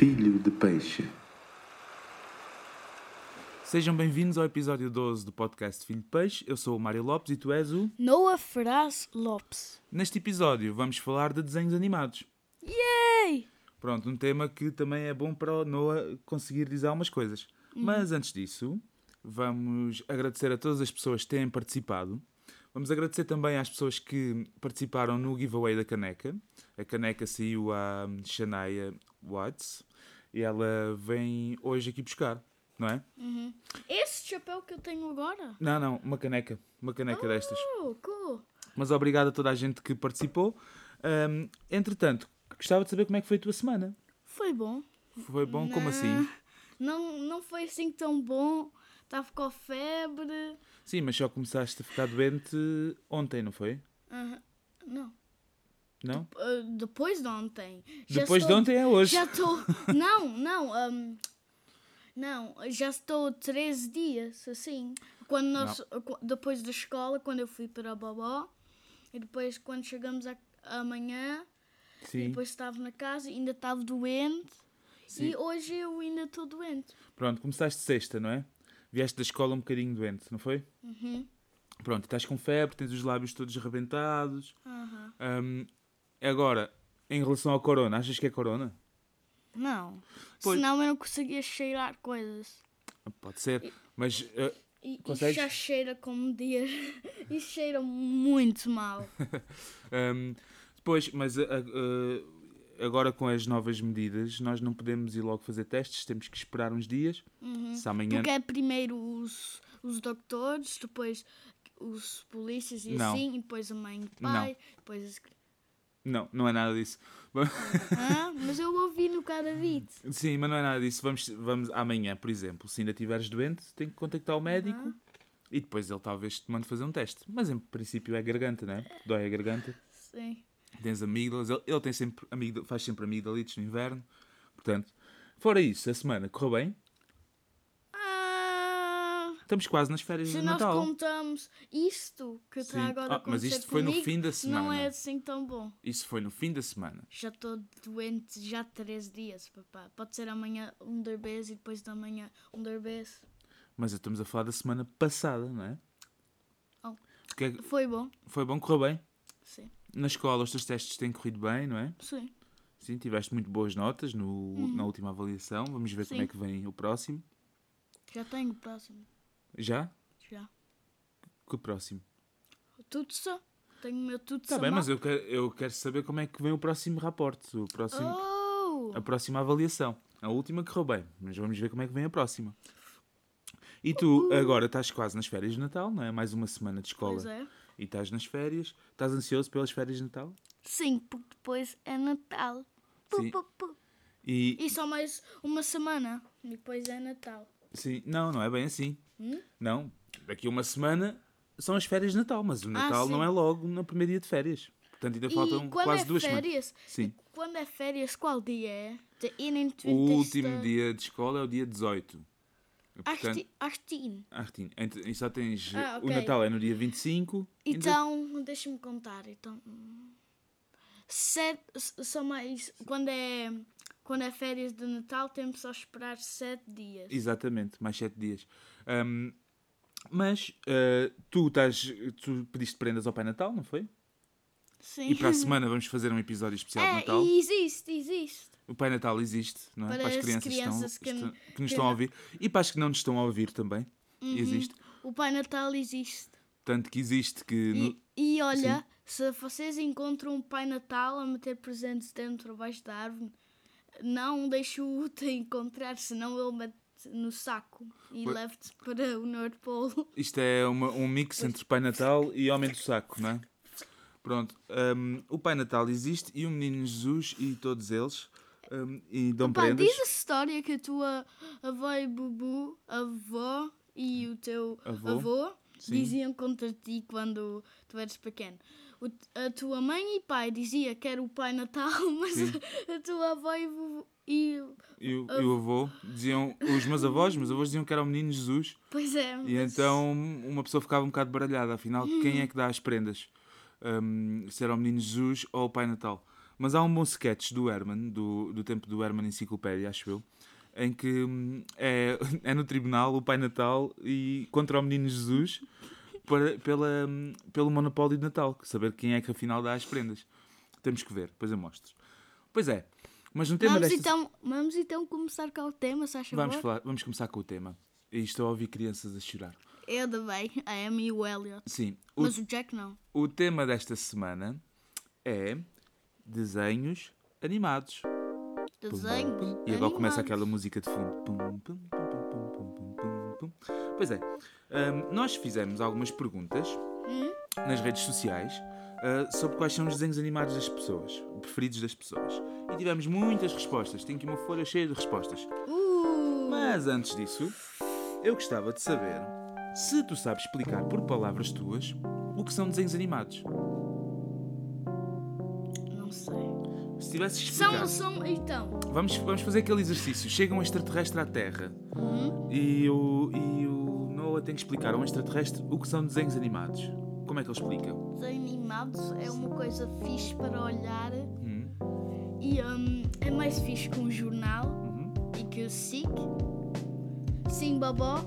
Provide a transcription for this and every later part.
Filho de Peixe. Sejam bem-vindos ao episódio 12 do podcast Filho de Peixe. Eu sou o Mário Lopes e tu és o. Noah Ferraz Lopes. Neste episódio vamos falar de desenhos animados. Yay! Pronto, um tema que também é bom para o Noah conseguir dizer algumas coisas. Mas antes disso, vamos agradecer a todas as pessoas que têm participado. Vamos agradecer também às pessoas que participaram no giveaway da caneca. A caneca saiu à Shania Watts e ela vem hoje aqui buscar, não é? Esse chapéu que eu tenho agora? Não, não, uma caneca. Uma caneca destas. Oh, cool. Mas obrigado a toda a gente que participou. Ahm, entretanto, gostava de saber como é que foi a tua semana. Foi bom. Foi bom? Como assim? Não, não foi assim tão bom. Estava com febre. Sim, mas só começaste a ficar doente ontem, não foi? Aham. Não. Não? Ah, depois de ontem. Depois de estou- ontem é hoje. Já estou. Não, não. ahm, não, já estou 13 dias assim. Quando nós, qu- depois da escola, quando eu fui para a babó. E depois, quando chegamos a- amanhã, depois estava na casa, ainda estava doente. Sim. E hoje eu ainda estou doente. Pronto, começaste sexta, não é? Vieste da escola um bocadinho doente, não foi? Uhum. Pronto, estás com febre, tens os lábios todos rebentados. Aham. Ahm, agora, em relação ao corona, achas que é corona? Não. Pois. Senão eu não conseguia cheirar coisas. Pode ser, mas ah, E, e já cheira como dia. e cheira muito mal. Ahm, depois, mas ah, ah, agora com as novas medidas, nós não podemos ir logo fazer testes, temos que esperar uns dias. Se amanhã. Porque é primeiro os, os doutores, depois os polícias e Não. assim, e depois a mãe e o pai, depois as... cri- Não, não é nada disso. Hã? Mas eu ouvi no cada vídeo. Sim, mas não é nada disso. Vamos, vamos amanhã, por exemplo, se ainda estiveres doente, tem que contactar o médico e depois ele talvez te mande fazer um teste. Mas em princípio é garganta, não é? Dói a garganta, Sim. tens amígdalas, ele, ele tem sempre amígdala, faz sempre amigdalites no inverno. Portanto, fora isso, a semana correu bem. Estamos quase nas férias se de nós Natal. contamos isto que está agora Ah, mas isto foi no comigo, fim da semana. Não é assim tão bom. Isso foi no fim da semana. Já estou doente já há 13 dias, papá. Pode ser amanhã um derbez e depois da manhã um derbez. Mas estamos a falar da semana passada, não é? Oh. É que- Foi bom? Foi bom, correu bem. Sim. Na escola os teus testes têm corrido bem, não é? Sim. Sim, tiveste muito boas notas no, na última avaliação. Vamos ver como Sim. é que vem o próximo. Já tenho o próximo. Já? Já. Que próximo? Tutsa. Tenho o meu Tutsa. Está bem, mas eu quero, eu quero saber como é que vem o próximo raporte, o próximo, Oh! a próxima avaliação. A última correu bem, mas vamos ver como é que vem a próxima. E tu agora estás quase nas férias de Natal, não é? Mais uma semana de escola. Pois é. E estás nas férias. Estás ansioso pelas férias de Natal? Sim, porque depois é Natal. Sim. E, E só mais uma semana. E depois é Natal. sim, não, não é bem assim. Hum? Não, daqui a uma semana são as férias de Natal, mas o Natal não sim. é logo no primeiro dia de férias. Portanto, ainda faltam quase é duas semanas. férias? Sim. E quando é férias, qual dia é? De 21. O último dia de escola é o dia 18. Portanto, 18. Artin, e só tens. Ah, O ok. Natal é no dia 25. ainda- Então, deixa-me contar. Então, sete, s- só mais. Quando é, quando é férias de Natal, temos só esperar sete dias. Exatamente, mais 7 dias. Ahm, mas ah, tu, estás, tu pediste prendas ao Pai Natal, não foi? Sim. E para a semana vamos fazer um episódio especial de É, Natal. e existe, existe. O Pai Natal existe, não é? Para as as crianças, crianças estão, que estão- que nos estão a ouvir. E para as que não nos estão a ouvir também. Uhum. Existe. O Pai Natal existe. Tanto que existe que. no- E, e olha, se vocês encontram um Pai Natal a meter presentes dentro abaixo da árvore, não deixe-o te encontrar, senão ele mete no saco e Pois- leva-te para o Norte Polo. Isto é uma- um mix entre Pai Natal e Homem do Saco, não é? Pronto. hum, o Pai Natal existe e o Menino Jesus e todos eles. hum, e dão Pá, prendas. diz a história que a tua avó e bubu, avó e o teu Avô? avô, diziam contra ti quando tu eras pequeno. O- a tua mãe e pai dizia que era o Pai Natal, mas Sim. a tua avó e, bubu, e E o, e o avô diziam, os meus avós, meus avós diziam que era o menino Jesus. pois é, E mas- então uma pessoa ficava um bocado baralhada, afinal, quem é que dá as prendas? Hum, se era o menino Jesus ou o Pai Natal? Mas há um bom sketch do Herman, do, do tempo do Herman Enciclopédia, acho eu, em que hum, é, é no tribunal o Pai Natal e contra o Menino Jesus para, pela, hum, pelo monopólio de Natal, saber quem é que afinal dá as prendas. Temos que ver, depois eu mostro. Pois é, mas no tema vamos, desta... então, vamos então começar com o tema, se achas vamos, falar, vamos começar com o tema. E estou a ouvir crianças a chorar. Eu também, a Emma e o Elliot. Sim. O, mas o Jack não. O tema desta semana é desenhos animados. Desenhos pum, pum, pum. E agora começa aquela música de fundo. Pois é, um, nós fizemos algumas perguntas hum? nas redes sociais ah, sobre quais são os desenhos animados das pessoas, preferidos das pessoas. E tivemos muitas respostas. Tenho aqui uma folha cheia de respostas. Uh, Mas antes disso, eu gostava de saber se tu sabes explicar por palavras tuas o que são desenhos animados. não sei. Se tivesses explicar. São, são, então. Vamos, vamos fazer aquele exercício. Chega um extraterrestre à Terra Hum? e o, e o Noah tem que explicar a um extraterrestre o que são desenhos animados. Como é que ele explica? Desenho animados é uma coisa fixe para olhar Hum, e hum, é mais fixe que um jornal uhum. e que o SIC. Sim, Bobó.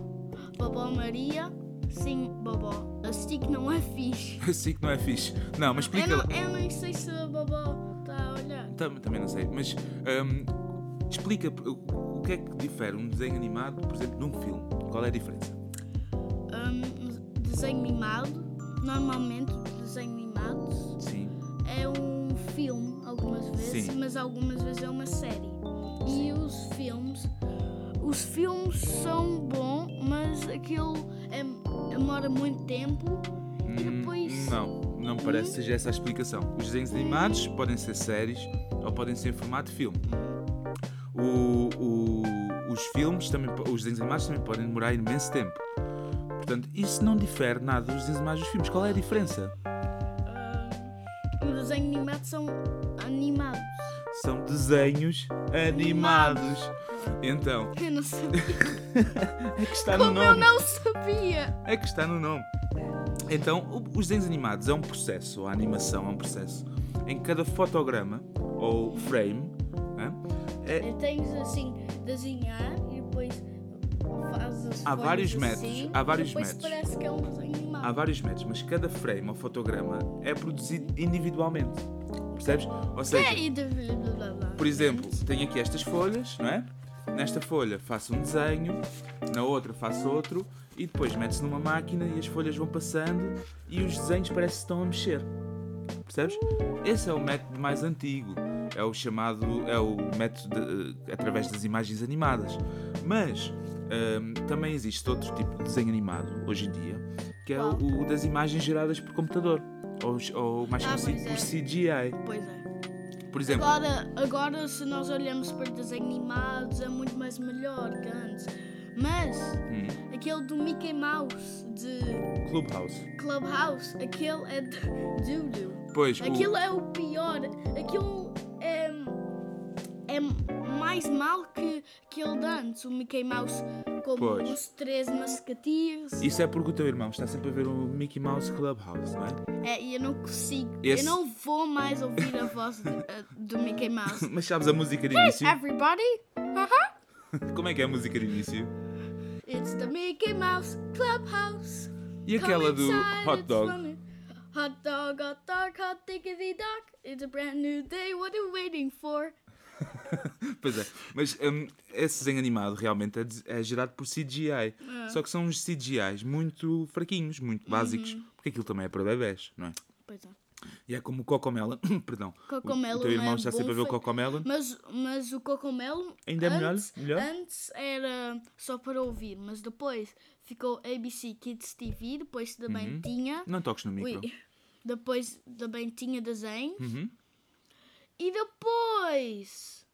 Bobó Maria. Sim, Bobó. A SIC não é fixe. Assim que não é fixe. Não, mas Eu, explica lá. não, eu nem sei se a Bobó está a olhar. Tam- Também não sei, mas hum, explica o, que é que difere um desenho animado, por exemplo, de um filme. Qual é a diferença? Hum, desenho animado. Normalmente, desenho Sim. é um filme, algumas vezes, Sim. mas algumas vezes é uma série. E os filmes, os filmes são bons, mas aquilo é, demora muito tempo e Hum, depois. Não, não parece que seja essa a explicação. Os desenhos animados podem ser séries ou podem ser em formato de filme. O- o- os filmes, também, os desenhos animados também podem demorar imenso tempo. Portanto, isso não difere nada dos desenhos animados dos filmes. Qual é a diferença? São animados. São desenhos animados. Então, Eu não sabia. é que está no Como eu nome. não sabia! É que está no nome. Então, os desenhos animados é um processo, a animação é um processo, em que cada fotograma ou frame hã, é, Tens assim, desenhar e depois fazes as Há vários métodos, assim, há vários métodos. parece que é um desenho animado. há vários métodos, mas cada frame ou fotograma é produzido individualmente. Percebes? Ou seja, É, por exemplo, tenho aqui estas folhas, não é? Nesta folha faço um desenho, na outra faço outro e depois mete-se numa máquina e as folhas vão passando e os desenhos parece que estão a mexer. Percebes? Esse é o método mais antigo. É o chamado, é o método de- eh, através das imagens animadas. Mas hum, também existe outro tipo de desenho animado hoje em dia, que é o, o das imagens geradas por computador, ou, ou mais Ah, conhecido pois por é. CGI. Pois é. Por exemplo, Agora, agora, se nós olhamos para desenhos animados, é muito mais melhor que antes. Mas, hum, aquele do Mickey Mouse, de Clubhouse. Clubhouse, aquele é de Dudu. Pois, o- Aquilo é o pior. Aquilo é, é mais mal que aquele de antes. O Mickey Mouse com Pois. os três mascatinhos. Isso é porque o teu irmão está sempre a ver o Mickey Mouse Clubhouse, não é? É, e eu não consigo. Esse- Eu não vou mais ouvir a voz de- a- do Mickey Mouse. Mas sabes a música de início? Everybody, Como é que é a música de início? it's the Mickey Mouse Clubhouse. E aquela Come do inside, Hot it's Dog? funny. Hot dog, hot dog, hot diggity dog. It's a brand new day, what are you waiting for? Pois é, mas hum, esse desenho animado realmente é, é gerado por CGI. Só que são uns CGIs muito fraquinhos, muito básicos, porque aquilo também é para bebés, não é? Pois é. E é como o Cocomelon, perdão. o- Cocomelon o teu irmão é sempre a ver o Cocomelon. Mas, mas o Cocomelo Ainda é melhor? antes, Melhor? antes era só para ouvir, mas depois ficou ABC Kids TV, depois também Uhum. tinha. Não toques no micro. Ui, depois também tinha desenho. Uhum. E depois.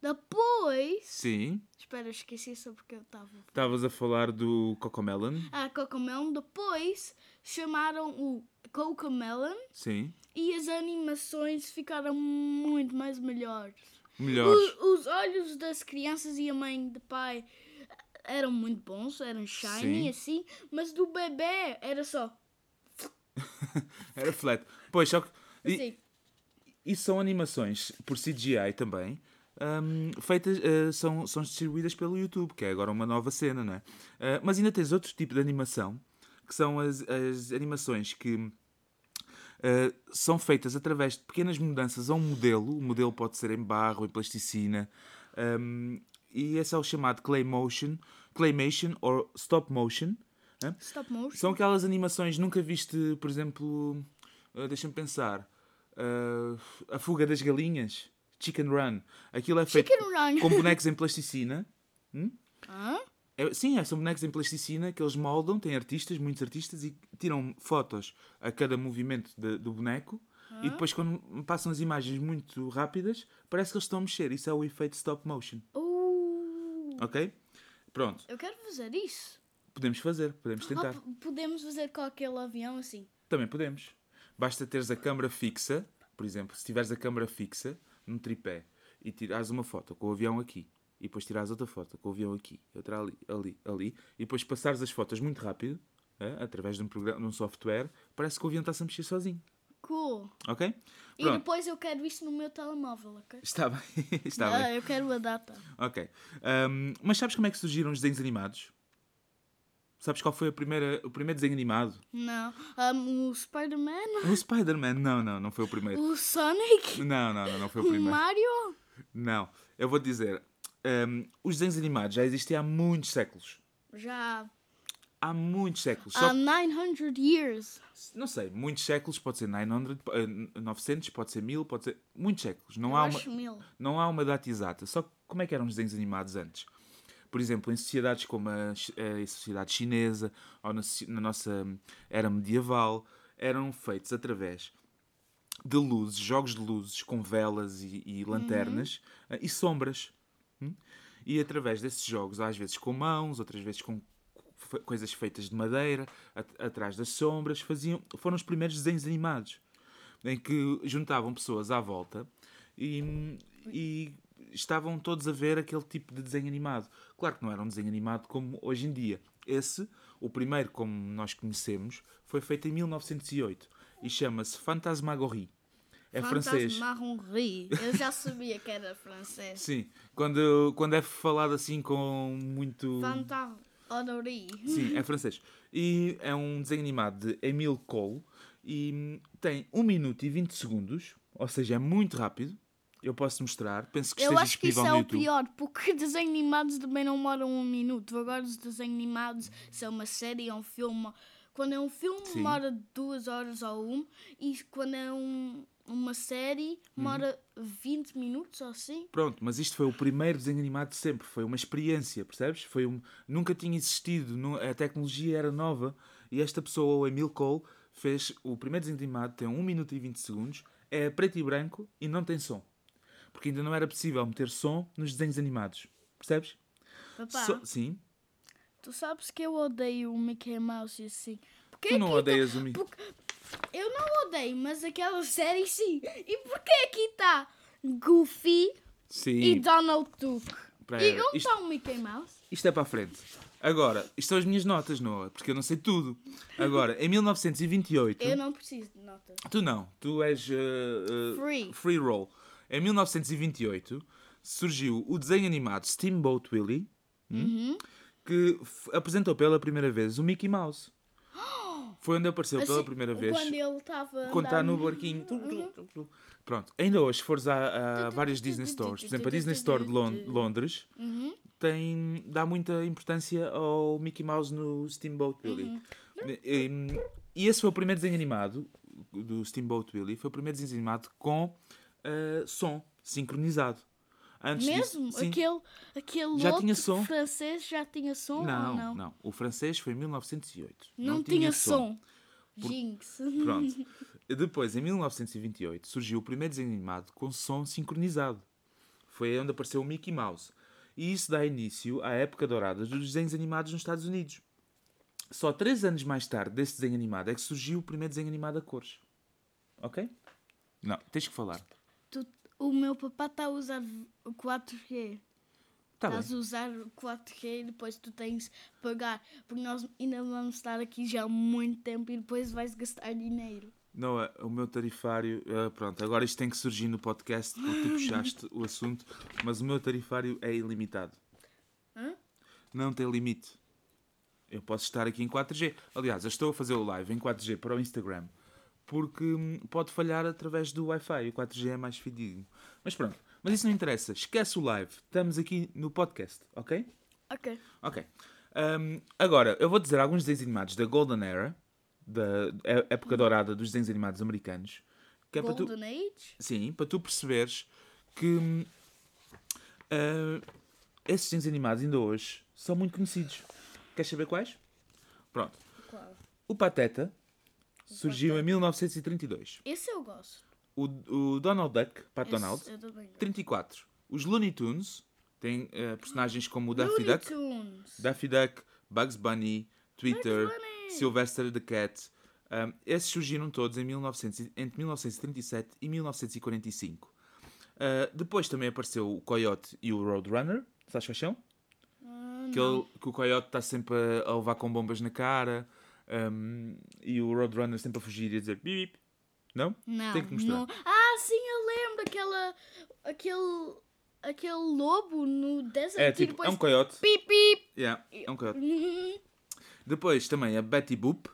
Depois. Sim, Espera, esqueci sobre o que eu estava. estavas a falar do Cocomelon. A Cocomelon. Depois chamaram o Cocomelon Sim, e as animações ficaram muito mais melhores. melhores. O- os olhos das crianças e a mãe de pai eram muito bons, eram shiny Sim. assim, mas do bebê era só Era flat. Pois, só que. e- assim. E são animações por CGI também. hum, feitas uh, são, são distribuídas pelo YouTube, que é agora uma nova cena, não é? Uh, mas ainda tens outro tipo de animação, que são as, as animações que uh, são feitas através de pequenas mudanças a um modelo. O modelo pode ser em barro, em plasticina, um, e esse é o chamado Claymotion, Claymation ou Stop Motion. né? Stop motion. São aquelas animações nunca viste, por exemplo, uh, deixa-me pensar, uh, a fuga das galinhas, Chicken Run. Aquilo é feito com bonecos em plasticina. Hã? É, sim, é, são bonecos em plasticina que eles moldam, têm artistas, muitos artistas, e tiram fotos a cada movimento de- do boneco. E depois, quando passam as imagens muito rápidas, parece que eles estão a mexer. Isso é o efeito stop motion. Uh, Ok? Pronto, eu quero fazer isso. podemos fazer, podemos Ah, tentar. podemos fazer com aquele avião assim. Também podemos. Basta teres a câmara fixa, por exemplo, se tiveres a câmara fixa num tripé e tirares uma foto com o avião aqui, e depois tirares outra foto com o avião aqui, outra ali, ali, ali, e depois passares as fotos muito rápido, é, através de um, programa, de um software, parece que o avião está-se a mexer sozinho. Cool. Ok? E Pronto. depois eu quero isso no meu telemóvel, ok? Está bem. Está ah, bem. eu quero a data. Ok. Ahm, mas sabes como é que surgiram os desenhos animados? Sabes qual foi a primeira, o primeiro desenho animado? Não. Um, o Spider-Man? O Spider-Man. Não, não, não foi o primeiro. O Sonic? Não, não, não, não foi o O primeiro. Mario? Não, eu vou dizer, hum, os desenhos animados já existem há muitos séculos. Já Há muitos séculos. Só, há 900 years. não sei, muitos séculos, pode ser 900, eh, 900, pode ser 1000, pode ser. Muitos séculos. Não Eu há, uma, mil. não há uma data exata. Só que como é que eram os desenhos animados antes? Por exemplo, em sociedades como a, a sociedade chinesa ou na, na nossa era medieval, eram feitos através de luzes, jogos de luzes com velas e, e lanternas eh, e sombras. Hum? E através desses jogos, às vezes com mãos, outras vezes com coisas feitas de madeira, at- atrás das sombras, faziam, foram os primeiros desenhos animados em que juntavam pessoas à volta e, e estavam todos a ver aquele tipo de desenho animado. Claro que não era um desenho animado como hoje em dia. Esse, o primeiro como nós conhecemos, foi feito em 1908 e chama-se Fantasmagorie. É francês. Fantasmagorie. Eu já sabia que era francês. Sim, quando, quando é falado assim com muito. Fantasmagorie. Sim, é francês. E é um desenho animado de Emile Cole e hum, tem 1 minuto e 20 segundos, ou seja, é muito rápido. Eu posso mostrar, penso que Eu esteja acho que isso é o pior, porque desenhos animados também não demoram um minuto. Agora os desenhos animados são uma série, é um filme. Quando é um filme, Sim. demora duas horas ou um. E quando é um, uma série, demora 20 minutos ou assim. Pronto, mas isto foi o primeiro desenho animado de sempre, foi uma experiência, percebes? Foi um, nunca tinha existido, a tecnologia era nova e esta pessoa, o Emile Cole, fez o primeiro desenho animado, tem 1 minuto e 20 segundos, é preto e branco e não tem som. Porque ainda não era possível meter som nos desenhos animados, percebes? Papá, So- sim, tu sabes que eu odeio o Mickey Mouse e assim. Porque tu não aqui tá- odeias o Mi. porque- Eu não odeio, mas aquela série sim. E porquê aqui está Goofy e Sim, Donald Duck? Pera, e onde está o Mickey Mouse? isto é para a frente. Agora, isto são as minhas notas, Noah, porque eu não sei tudo. Agora, em 1928. Eu não preciso de notas. Tu não, tu és uh, uh, Free. roll. Em 1928 surgiu o desenho animado Steamboat Willie, hum, Uhum. que apresentou pela primeira vez o Mickey Mouse. Foi onde apareceu pela Assim, primeira vez. Quando ele estava. Quando está no barquinho. Tu. Pronto, ainda hoje, se fores a, a várias Disney Stores, por exemplo, a Disney Store de Lon- Londres, Uhum. tem, dá muita importância ao Mickey Mouse no Steamboat Willie. Uhum. E, e esse foi o primeiro desenho animado do Steamboat Willie, foi o primeiro desenho animado com eh, som sincronizado. Antes Mesmo? disso, aquele aquele Já tinha som? francês já tinha som não, ou não? não, O francês foi em 1908. Não, tinha, som. Jinx. Pronto. Depois, em 1928, surgiu o primeiro desenho animado com som sincronizado. Foi onde apareceu o Mickey Mouse. E isso dá início à época dourada dos desenhos animados nos Estados Unidos. Só três anos mais tarde desse desenho animado é que surgiu o primeiro desenho animado a cores. Ok? Não, tens que falar. O meu papá está a usar o 4G. Tá bem. Estás a usar o 4G e depois tu tens de pagar. Porque nós ainda vamos estar aqui já há muito tempo e depois vais gastar dinheiro. Não, é, o meu tarifário. eh, pronto, agora isto tem que surgir no podcast porque tu puxaste o assunto, mas o meu tarifário é ilimitado. Hã? Não tem limite. Eu posso estar aqui em 4G. Aliás, eu estou a fazer o live em 4G para o Instagram porque hum, pode falhar através do Wi-Fi. O 4G é mais fidedigno. Mas pronto, mas isso não interessa. Esquece o live. Estamos aqui no podcast, ok? Ok. Ok. Hum, agora, eu vou dizer alguns desenhos animados da Golden Era, da é- época dourada dos desenhos animados americanos, que é para tu, Golden Age? sim, para tu perceberes que ah, esses desenhos animados ainda hoje são muito conhecidos. Queres saber quais? Pronto. Qual? O Pateta surgiu em 1932. Esse eu gosto. O, o Donald Duck, Pat Esse Donald, eu também gosto. 34. Os Looney Tunes têm ah, personagens como o Daffy Looney Duck, Tunes. Daffy Duck, Bugs Bunny, Twitter, Bunny. Sylvester the Cat. Um, esses surgiram todos em 1900, e- entre 1937 e 1945. Uh, depois também apareceu o Coyote e o Roadrunner. Sabes quais são? Ah, Que, ele- que o Coyote está sempre a levar com bombas na cara um, e o Roadrunner sempre a fugir e a dizer bip bip. Não? Não, Tem que mostrar. não. Ah, sim, eu lembro aquela. aquele. aquele lobo no deserto É tipo, depois. é um coiote. Pip, pip. Yeah, é um coiote. Uhum. Depois também a Betty Boop,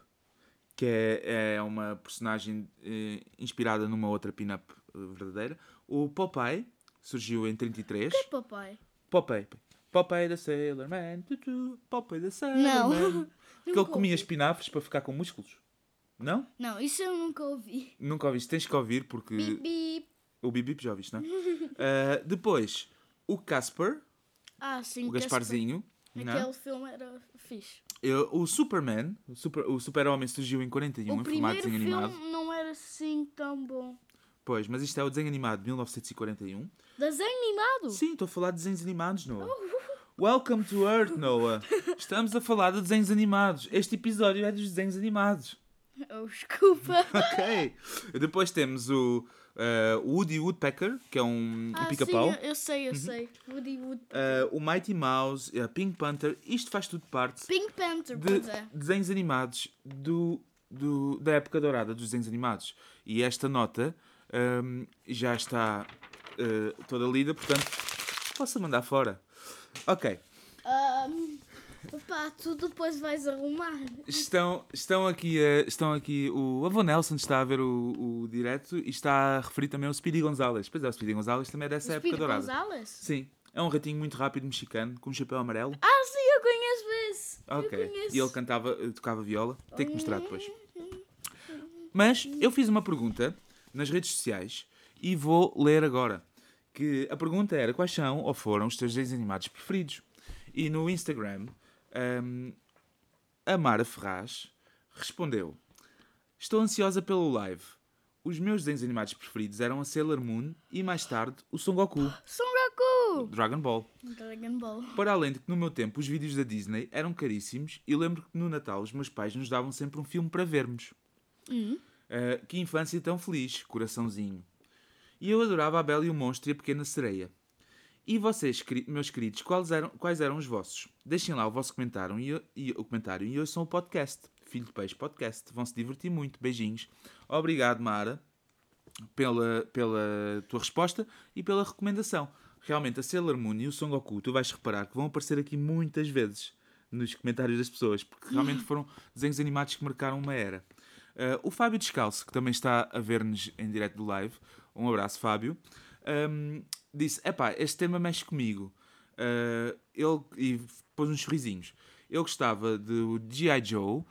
que é, é uma personagem eh, inspirada numa outra pin-up eh, verdadeira. O Popeye surgiu em 33. Que papai? Popeye. Popeye da Sailor Man. Popeye da Sailor Não. Man. Que ele comia ouvi. espinafres para ficar com músculos. Não? Não, isso eu nunca ouvi. Nunca ouviste. Tens que ouvir porque Bip, bip. o Bip Bip já ouviste, não é? Ah, depois, o Casper, Ah, sim. o Gasparzinho. não é? Aquele filme era fixe. Eu- O Superman, o super- o super-homem surgiu em 41 o em formato desenho filme animado. não era assim tão bom. Pois, mas isto é o desenho animado de 1941. Desenho animado? Sim, estou a falar de desenhos animados, Noah. Welcome to Earth, Noah. Estamos a falar de desenhos animados. Este episódio é dos desenhos animados. Oh, desculpa. Ok. Depois temos o eh, Woody Woodpecker, que é um, um ah, pica-pau. sim, eu sei, eu sei. Woody Wood. Eh, o Mighty Mouse, a Pink Panther. Isto faz tudo parte Pink Panther, de é. desenhos animados do, do- da época dourada dos desenhos animados. E esta nota ehm, já está eh, toda lida, portanto, posso mandar fora. Ok. Ahm, Opa, tu depois vais arrumar. Estão, estão aqui, estão aqui o avô Nelson está a ver o, o direto e está a referir também ao Speedy Gonzalez. Pois é, o Speedy Gonzalez também é dessa O época Speedy dourada. Gonzalez? Sim, é um ratinho muito rápido mexicano com um chapéu amarelo. Ah, sim, eu conheço esse. Ok. Eu conheço. E ele cantava, tocava viola. Tem que mostrar depois. Mas eu fiz uma pergunta nas redes sociais e vou ler agora. Que a pergunta era quais são ou foram os teus desenhos animados preferidos. E no Instagram, hum, a Mara Ferraz respondeu: Estou ansiosa pelo live. Os meus desenhos animados preferidos eram a Sailor Moon e mais tarde o Son Goku, Son Goku! Dragon Ball. Dragon Ball. Para além de que no meu tempo os vídeos da Disney eram caríssimos e lembro que no Natal os meus pais nos davam sempre um filme para vermos. Hum. Uh, que infância tão feliz, coraçãozinho. E eu adorava a Bela e o Monstro e a Pequena Sereia. E vocês, meus queridos, quais eram, quais eram os vossos? Deixem lá o vosso comentário e, e- o comentário e ouçam o podcast. Filho de Peixe Podcast. Vão se divertir muito. Beijinhos. Obrigado, Mara, pela, pela tua resposta e pela recomendação. Realmente, a Sailor Moon e o Son Goku, tu vais reparar que vão aparecer aqui muitas vezes nos comentários das pessoas, porque realmente foram desenhos animados que marcaram uma era. Uh, o Fábio Descalço, que também está a ver-nos em direto do live, um abraço, Fábio, um, disse: Epá, este tema mexe comigo. Uh, ele, e pôs uns sorrisinhos. Eu gostava do G.I. Joe,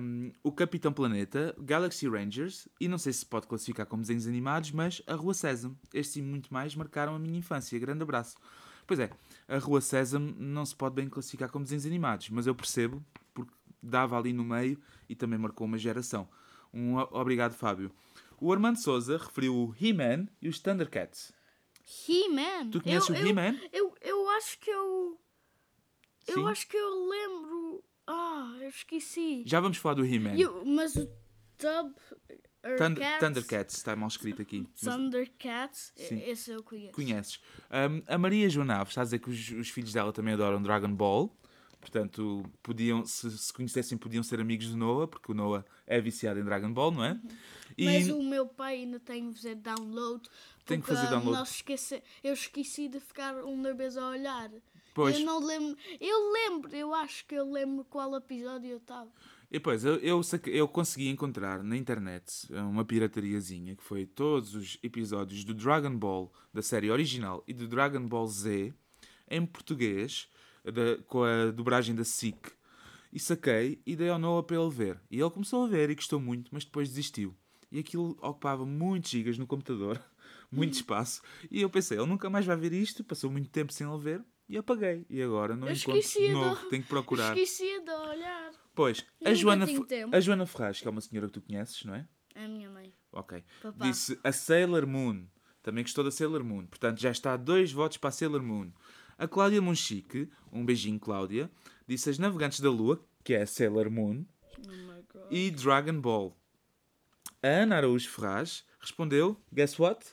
um, o Capitão Planeta, Galaxy Rangers e não sei se pode classificar como desenhos animados, mas a Rua Sésamo. Estes e muito mais marcaram a minha infância. Grande abraço. Pois é, a Rua Sésamo não se pode bem classificar como desenhos animados, mas eu percebo porque dava ali no meio e também marcou uma geração. Um obrigado, Fábio. O Armando Souza referiu o He-Man e os Thundercats. He-Man. Tu conheces eu, o He-Man? Eu, eu acho que eu. Sim. Eu acho que eu lembro. Ah, eu esqueci. Já vamos falar do He-Man. Eu- mas o Tub. Thunder- Thundercats, está mal escrito aqui. Thundercats. Sim. Esse eu conheço. conheces. Um, a Maria João Naves está a dizer que os, os filhos dela também adoram Dragon Ball. Portanto, podiam, se se conhecessem, podiam ser amigos do Noah, porque o Noah é viciado em Dragon Ball, não é? E Mas o meu pai ainda tem que fazer download. Tem que fazer download. Nós esquece... Eu esqueci de ficar uma vez a olhar. Pois. Eu não lembro. Eu lembro, eu acho que eu lembro qual episódio eu estava. E depois, eu, eu, eu consegui encontrar na internet uma piratariazinha que foi todos os episódios do Dragon Ball da série original e do Dragon Ball Z em português, da- com a dobragem da SIC. E saquei e dei ao Noah para ele ver. E ele começou a ver e gostou muito, mas depois desistiu. E aquilo ocupava muitos gigas no computador, muito espaço. E eu pensei, ele nunca mais vai ver isto, passou muito tempo sem ele ver. E apaguei. E agora não Eu encontro de de- novo. Tenho que procurar. Esqueci de olhar. Pois, a Joana, a Joana Ferraz, que é uma senhora que tu conheces, não é? É a minha mãe. Ok. Papá. Disse a Sailor Moon. Também gostou da Sailor Moon. Portanto, já está dois votos para a Sailor Moon. A Cláudia Monchique, um beijinho, Cláudia, disse As Navegantes da Lua, que é a Sailor Moon, Oh e Dragon Ball. A Ana Araújo Ferraz respondeu, guess what?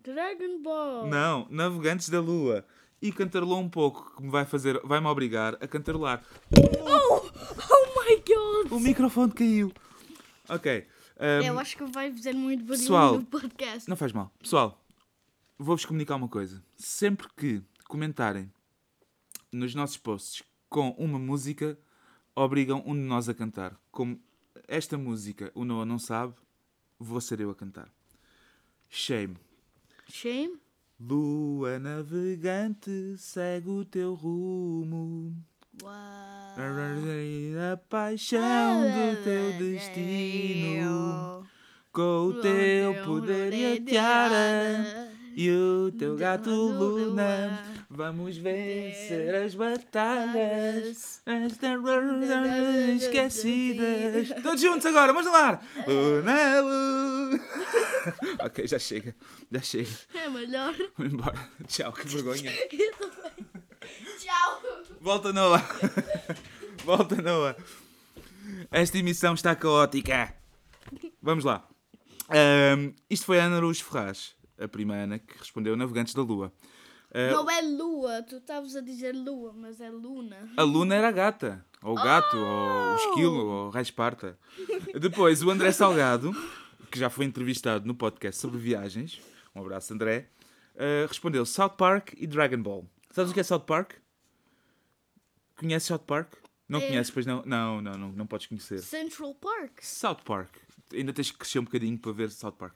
Dragon Ball. Não, Navegantes da Lua. E cantarolou um pouco, que me vai fazer, vai-me obrigar a cantarolar. Oh, oh my god. O microfone caiu. Ok. um, Eu acho que vai fazer muito barulho Pessoal, no podcast. Não faz mal. Pessoal, vou-vos comunicar uma coisa. Sempre que comentarem nos nossos posts com uma música, obrigam um de nós a cantar. Como esta música o Noah não sabe, vou ser eu a cantar. Shame. Shame? Lua navegante, segue o teu rumo. Uau. A paixão do teu destino. Com o teu poder e a tiara. E o teu gato Luna, vamos vencer as batalhas, as terras esquecidas. Todos juntos agora, vamos lá! Luna, Luna. ok, já chega, já chega. É melhor. Vou embora. Tchau, que vergonha. Tchau. Volta, Noah. Volta, Noah. Esta emissão está caótica. Vamos lá. Ahm, isto foi Ana Luz Ferraz, a prima Ana, que respondeu Navegantes da Lua. Ah, Não é lua, tu estavas a dizer lua, mas é luna. A Luna era a gata, ou o gato, ou o esquilo, ou o esparta. Depois, o André Salgado, que já foi entrevistado no podcast sobre viagens, um abraço, André, ah, respondeu South Park e Dragon Ball. Sabes o que é South Park? Conheces South Park? Não É. conheces, pois não? Não, não, não, não podes conhecer. Central Park. South Park. Ainda tens que crescer um bocadinho para ver South Park.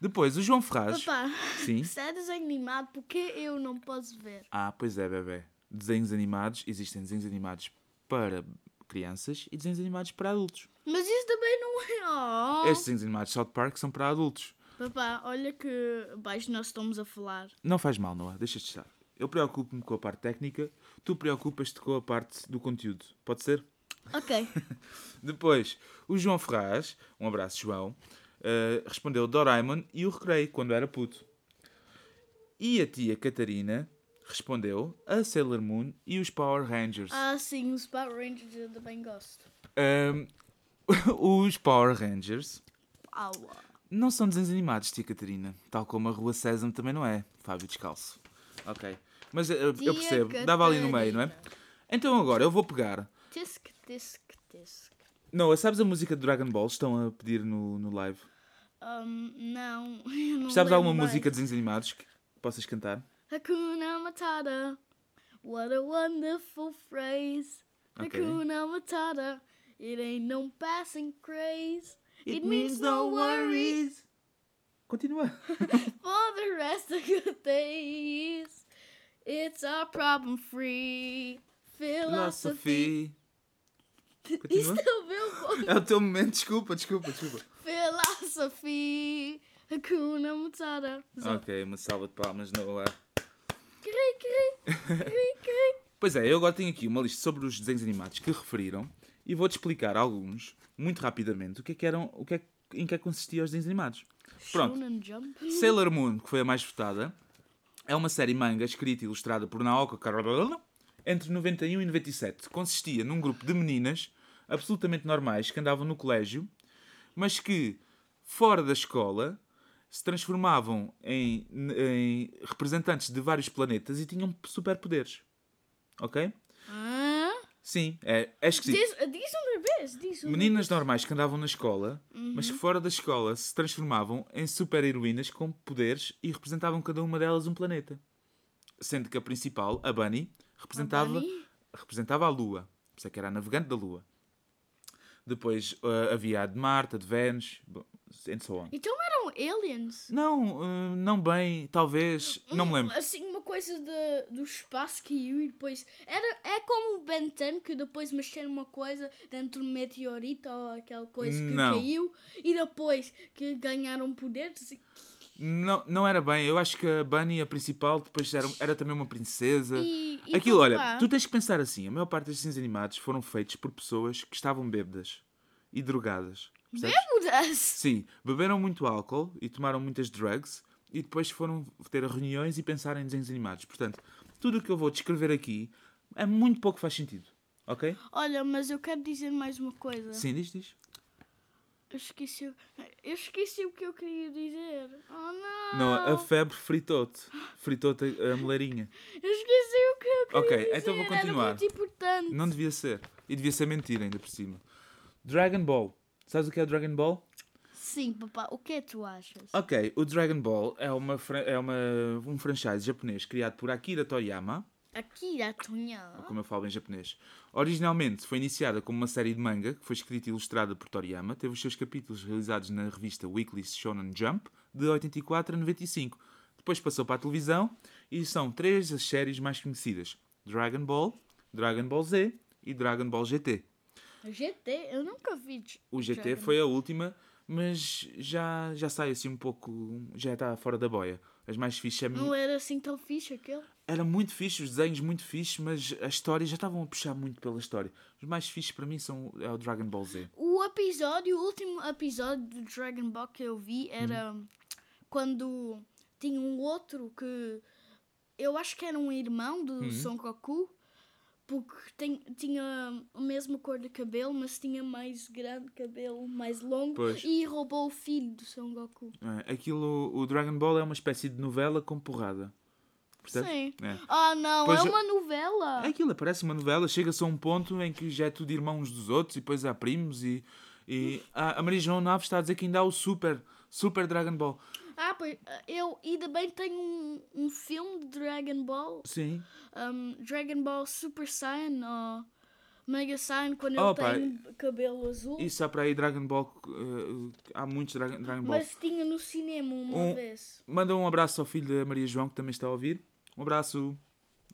Depois, o João Ferraz. Papá, Sim. se é desenho animado, por que eu não posso ver? Ah, pois é, bebê. Desenhos animados, existem desenhos animados para crianças e desenhos animados para adultos. Mas isso também não é. Oh. Estes desenhos animados de South Park são para adultos. Papá, olha que baixo nós estamos a falar. Não faz mal, Noah, deixa de estar. Eu preocupo-me com a parte técnica, tu preocupas-te com a parte do conteúdo. Pode ser? Ok. Depois, o João Ferraz, um abraço, João, eh, respondeu Doraemon e o Recreio, quando era puto. E a tia Catarina respondeu a Sailor Moon e os Power Rangers. ah, sim, os Power Rangers eu também gosto. Ahm, os Power Rangers Aua. não são desenhos animados, tia Catarina. Tal como a Rua Sésamo também não é. Fábio Descalço. Ok. Mas eu, Tia percebo. Dava ali no meio, não é? Catarina. Então agora eu vou pegar. Tisk, tisk, tisk. Noah, sabes a música de Dragon Ball? Estão a pedir no, no live. Um, não, não Sabes alguma bem. música de desenhos animados que possas cantar? Hakuna Matata. What a wonderful phrase. Ok. Hakuna Matata. It ain't no passing craze. It means no worries. Continua. For the rest of your days. It's a problem free philosophy. Philosophy. Isto Continua. é o meu bom. É o teu momento, desculpa, desculpa, desculpa. Philosophy. Hakuna Matata. Só. Ok, uma salva de palmas, Noah. Cri, cri, cri, cri. Pois é, eu agora tenho aqui uma lista sobre os desenhos animados que referiram e vou-te explicar alguns, muito rapidamente, o que é que eram, o que é, que- em que é que consistia os desenhos animados. Pronto. Shonen Jump. Sailor Moon, que foi a mais votada, é uma série manga escrita e ilustrada por Naoko Karada entre 91 e 97. Consistia num grupo de meninas absolutamente normais que andavam no colégio, mas que, fora da escola, se transformavam em, em representantes de vários planetas e tinham superpoderes. Ok? Ah? Sim, é, é esquisito. Diz, diz um bebês, diz Meninas normais que andavam na escola, mas que fora da escola se transformavam em super-heroínas com poderes e representavam cada uma delas um planeta. Sendo que a principal, a Bunny, representava a, Bunny? representava a Lua. Por isso é que era a navegante da Lua. Depois uh, havia a de Marte, a de Vênus, and so on. Então eram aliens. Não, uh, não bem, talvez, não me lembro. Assim, uma coisa de, do espaço caiu e depois. Era, é como o Ben 10 que depois mexeram uma coisa dentro do meteorito ou aquela coisa que Não. caiu e depois que ganharam poderes. Não, não era bem. Eu acho que a Bunny, a principal, depois era, era também uma princesa. E, e Aquilo, olha, lá. tu tens que pensar assim: a maior parte destes desenhos animados foram feitos por pessoas que estavam bêbadas e drogadas. Bêbadas! Sim, beberam muito álcool e tomaram muitas drugs e depois foram ter reuniões e pensar em desenhos animados. Portanto, tudo o que eu vou descrever aqui é muito pouco faz sentido. Ok? Olha, mas eu quero dizer mais uma coisa. Sim, diz, diz. Eu esqueci, o- eu esqueci o que eu queria dizer. Oh não! Não, a febre fritou-te. Fritou-te a moleirinha. Eu esqueci o que eu queria Ok, dizer. então vou Era continuar. muito importante. Não devia ser. E devia ser mentira ainda por cima. Dragon Ball. Sabes o que é Dragon Ball? Sim, papá, o que é que tu achas? Ok, o Dragon Ball é, uma, é uma, um franchise japonês criado por Akira Toriyama, Akira Tonha. como eu falo em japonês. Originalmente foi iniciada como uma série de manga, que foi escrita e ilustrada por Toriyama. Teve os seus capítulos realizados na revista Weekly Shonen Jump, de 84 a 95. Depois passou para a televisão e são três as séries mais conhecidas. Dragon Ball, Dragon Ball Z e Dragon Ball GT. GT? Eu nunca vi. O GT Dragon foi a última, mas já, já sai assim um pouco. Já está fora da boia. As mais fixes é Não era assim tão fixe aquele. Era muito fixe, os desenhos muito fixe, mas a história já estavam a puxar muito pela história. Os mais fixes para mim são é o Dragon Ball Z. O episódio, o último episódio do Dragon Ball que eu vi era Hum. quando tinha um outro que eu acho que era um irmão do Hum. Son Goku. Porque tem, tinha a mesma cor de cabelo, mas tinha mais grande cabelo, mais longo. Pois. E roubou o filho do Son Goku. É, Aquilo, o Dragon Ball é uma espécie de novela com porrada. Sim. É. Ah, não, Pois é uma novela. É Aquilo parece uma novela, chega-se a um ponto em que já é tudo irmãos dos outros e depois há primos e. e a a Maria João Naves está a dizer que ainda há o Super, Super Dragon Ball. Ah, pois eu e também tenho um, um filme de Dragon Ball, Sim. um, Dragon Ball Super Saiyan ou Mega Saiyan, quando Oh, ele pá, tem cabelo azul. Isso há para aí Dragon Ball. eh, há muitos Dragon, Dragon Ball. Mas tinha no cinema uma Um- vez. Manda um abraço ao filho da Maria João que também está a ouvir. Um abraço.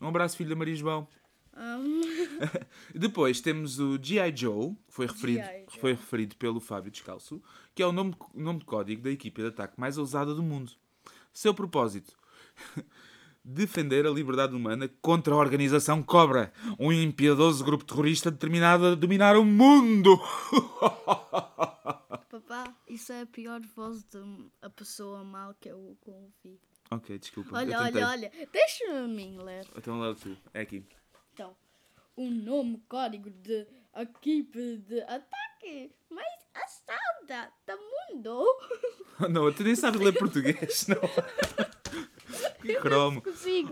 Um abraço, filho da Maria João. Um, Depois temos o G.I. Joe, que foi referido. Joe. foi referido pelo Fábio Descalço, que é o nome, nome de código da equipa de ataque mais ousada do mundo. Seu propósito: defender a liberdade humana contra a organização Cobra, um impiedoso grupo terrorista determinado a dominar o mundo. papá, isso é a pior voz de a pessoa mal que eu ouvi. ok, desculpa. Olha, olha, olha. Deixa-me ler. Então lá tu, é aqui. Então, o nome código de equipe de ataque mais assada do mundo. Não, tu nem sabes ler português, não. que cromo.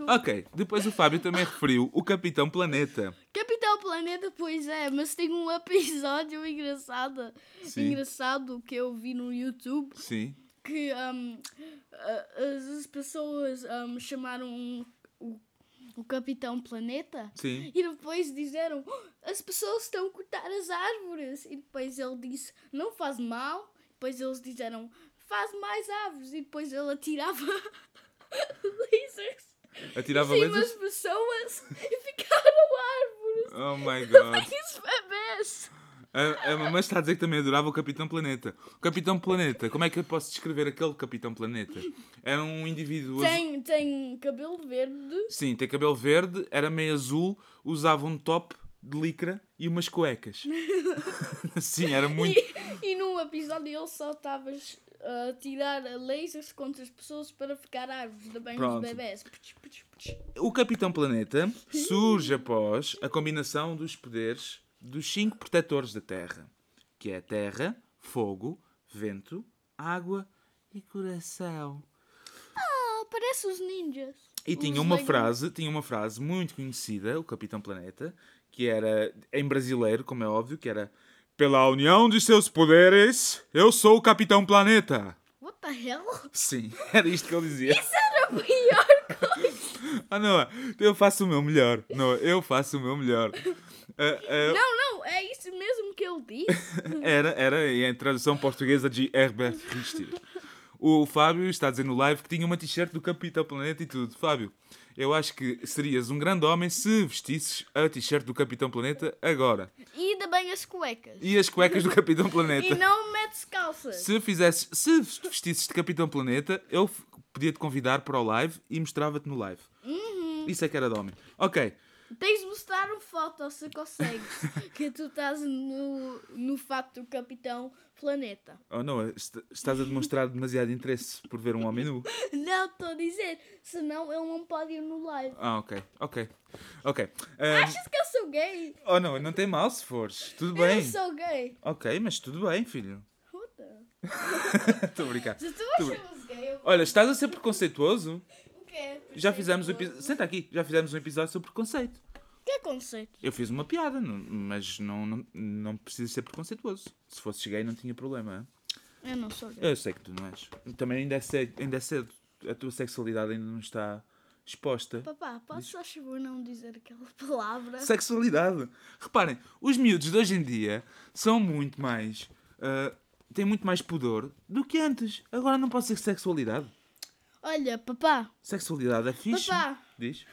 Ok, depois o Fábio também referiu o Capitão Planeta. Capitão Planeta, pois é, mas tem um episódio engraçado, Sim. engraçado que eu vi no YouTube Sim. que um, as as pessoas um, chamaram o, o Capitão Planeta Sim. e depois disseram "Oh, as pessoas estão a cortar as árvores e depois ele disse não faz mal, depois eles disseram faz mais árvores e depois ele atirava lasers Atirava em cima lasers? pessoas e ficaram árvores. Oh my god. Isso bebês. A, a mamãe está a dizer que também adorava o Capitão Planeta. O Capitão Planeta, como é que eu posso descrever aquele Capitão Planeta? Era um indivíduo. Tem, tem cabelo verde. Sim, tem cabelo verde, era meio azul, usava um top de licra e umas cuecas. Sim, era muito. E, e num episódio ele só estava a tirar lasers contra as pessoas para ficar árvores de bem dos bebés. O Capitão Planeta surge após a combinação dos poderes dos cinco protetores da Terra, que é terra, fogo, vento, água e coração. Ah, parece os ninjas. E tinha uma frase, tinha uma frase muito conhecida, o Capitão Planeta, que era em brasileiro, como é óbvio, que era Pela união de seus poderes, eu sou o Capitão Planeta. What the hell? Sim, era isto que ele dizia. Isso era a pior coisa. Ah, não, eu faço o meu melhor. Não, eu faço o meu melhor. Ah, ah, Não, não, é isso mesmo que ele disse. Era, era em tradução portuguesa de Herbert Richter. O Fábio está dizer no live que tinha uma t-shirt do Capitão Planeta e tudo. Fábio, eu acho que serias um grande homem se vestisses a t-shirt do Capitão Planeta agora. E ainda bem as cuecas. E as cuecas do Capitão E Planeta. não metes calças. Se fizesses, se vestisses de Capitão Planeta, eu f- podia-te convidar para o live e mostrava-te no live. Isso é que era de homem. Ok. Tens de mostrar uma foto se consegues. que tu estás no, no fato do Capitão Planeta. Oh não, est- estás a demonstrar demasiado interesse por ver um homem nu. Não, estou a dizer. Senão ele não pode ir no live. Ah, ok, ok. Ok. Ahm, Achas que eu sou gay? oh não, não tem mal se fores. Tudo Eu bem. não sou gay. Ok, mas tudo bem, filho. Puta. Estou a brincar. Se tu achas gay, eu... Olha, estás a ser preconceituoso? o quê? Já fizemos um episódio. Senta aqui, já fizemos um episódio sobre preconceito. Que é conceito? Eu fiz uma piada, não- mas não, não, não precisa ser preconceituoso. Se fosse gay, não tinha problema. hein? Eu não sou gay. Eu sei que tu não és. Também ainda é, cedo, ainda é cedo. A tua sexualidade ainda não está exposta. Papá, posso só favor não dizer aquela palavra? Sexualidade. Reparem, os miúdos de hoje em dia são muito mais. ah, têm muito mais pudor do que antes. Agora não pode ser sexualidade. Olha, papá, Sexualidade é fixe. Papá. Diz.